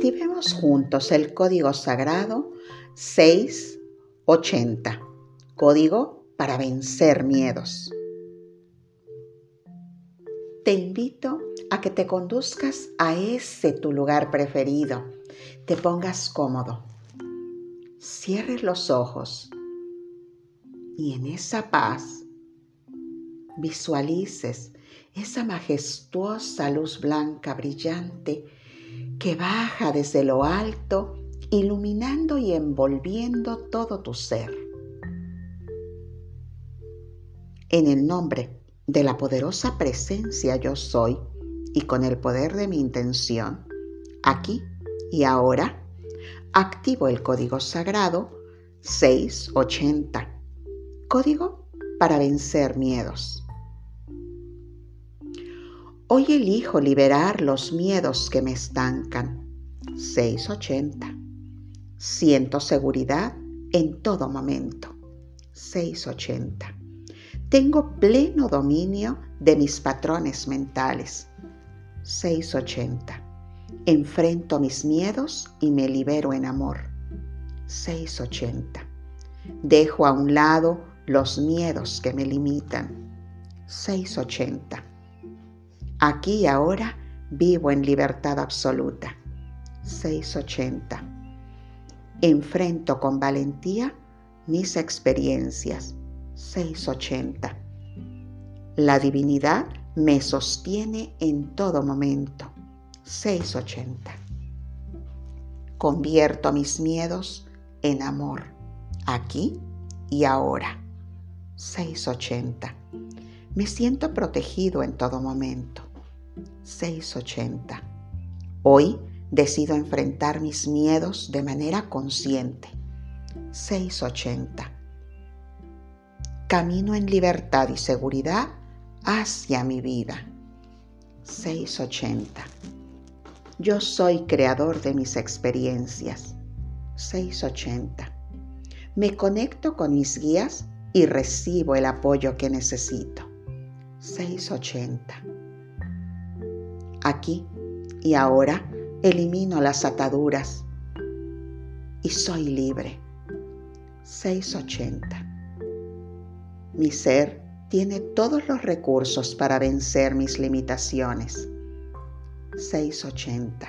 Activemos juntos el código sagrado 680, código para vencer miedos. Te invito a que te conduzcas a ese tu lugar preferido, te pongas cómodo, cierres los ojos. Y en esa paz visualices esa majestuosa luz blanca brillante que baja desde lo alto, iluminando y envolviendo todo tu ser. En el nombre de la poderosa presencia yo soy y con el poder de mi intención, aquí y ahora, activo el código sagrado 680, código para vencer miedos. Hoy elijo liberar los miedos que me estancan. 680. Siento seguridad en todo momento. 680. Tengo pleno dominio de mis patrones mentales. 680. Enfrento mis miedos y me libero en amor. 680. Dejo a un lado los miedos que me limitan. 680 Aquí y ahora vivo en libertad absoluta. 680. Enfrento con valentía mis experiencias. 680. La divinidad me sostiene en todo momento. 680. Convierto mis miedos en amor, aquí y ahora. 680. Me siento protegido en todo momento. 680. Hoy decido enfrentar mis miedos de manera consciente. 680. Camino en libertad y seguridad hacia mi vida. 680. Yo soy creador de mis experiencias. 680. Me conecto con mis guías y recibo el apoyo que necesito. 680 Aquí y ahora elimino las ataduras y soy libre. 680. Mi ser tiene todos los recursos para vencer mis limitaciones. 680.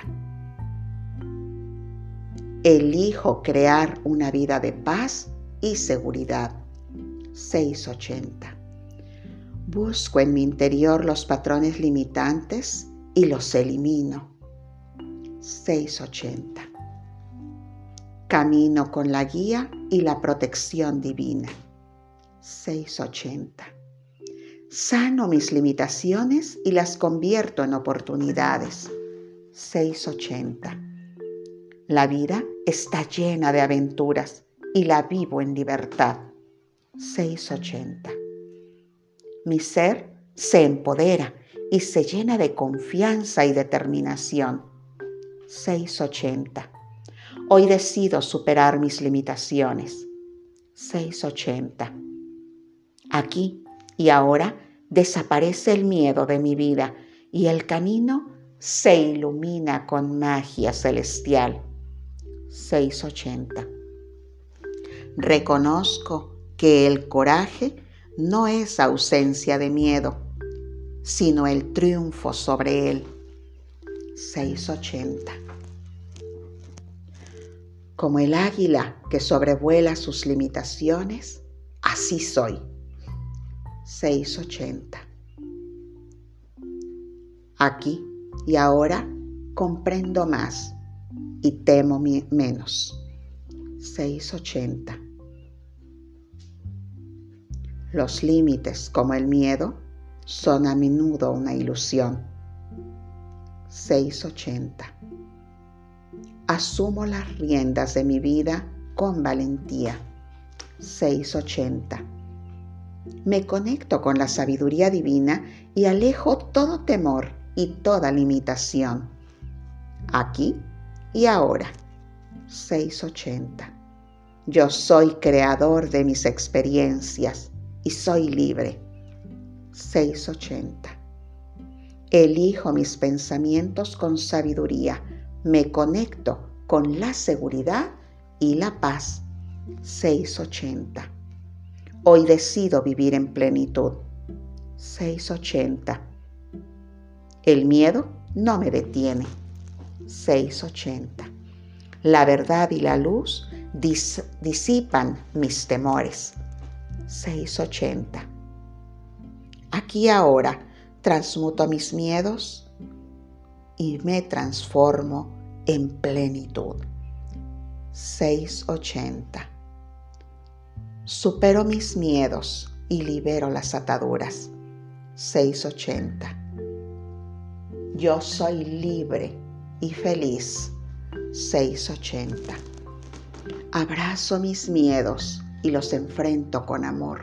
Elijo crear una vida de paz y seguridad. 680. Busco en mi interior los patrones limitantes y los elimino. 680. Camino con la guía y la protección divina. 680. Sano mis limitaciones y las convierto en oportunidades. 680. La vida está llena de aventuras y la vivo en libertad. 680. Mi ser se empodera y se llena de confianza y determinación. 680. Hoy decido superar mis limitaciones. 680. Aquí y ahora desaparece el miedo de mi vida y el camino se ilumina con magia celestial. 680. Reconozco que el coraje no es ausencia de miedo, sino el triunfo sobre él. 680. Como el águila que sobrevuela sus limitaciones, así soy. 680. Aquí y ahora comprendo más y temo menos. 680. Los límites como el miedo son a menudo una ilusión. 680. Asumo las riendas de mi vida con valentía. 680. Me conecto con la sabiduría divina y alejo todo temor y toda limitación. Aquí y ahora. 680. Yo soy creador de mis experiencias y soy libre. 680. Elijo mis pensamientos con sabiduría me conecto con la seguridad y la paz. 680. Hoy decido vivir en plenitud. 680. El miedo no me detiene. 680. La verdad y la luz disipan mis temores. 680. Aquí ahora transmuto mis miedos y me transformo en plenitud. 680. Supero mis miedos y libero las ataduras. 680. Yo soy libre y feliz. 680. Abrazo mis miedos y los enfrento con amor.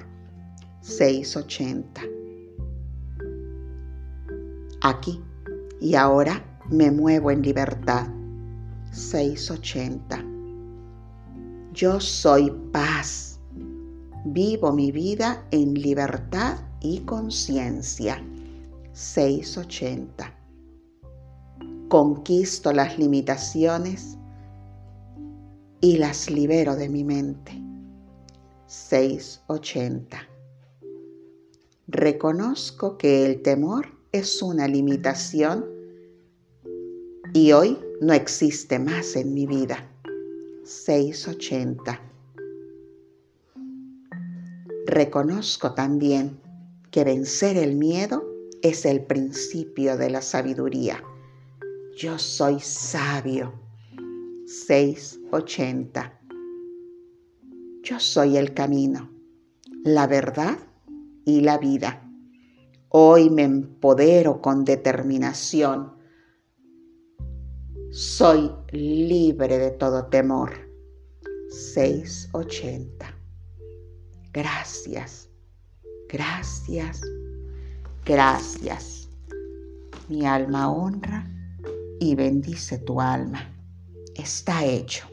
680. Aquí y ahora me muevo en libertad. 680. Yo soy paz. Vivo mi vida en libertad y conciencia. 680. Conquisto las limitaciones y las libero de mi mente. 680. Reconozco que el temor es una limitación y hoy no existe más en mi vida. 680. Reconozco también que vencer el miedo es el principio de la sabiduría. Yo soy sabio. 680. Yo soy el camino, la verdad y la vida. Hoy me empodero con determinación. Soy libre de todo temor. 680. Gracias, gracias, gracias. Mi alma honra y bendice tu alma. Está hecho.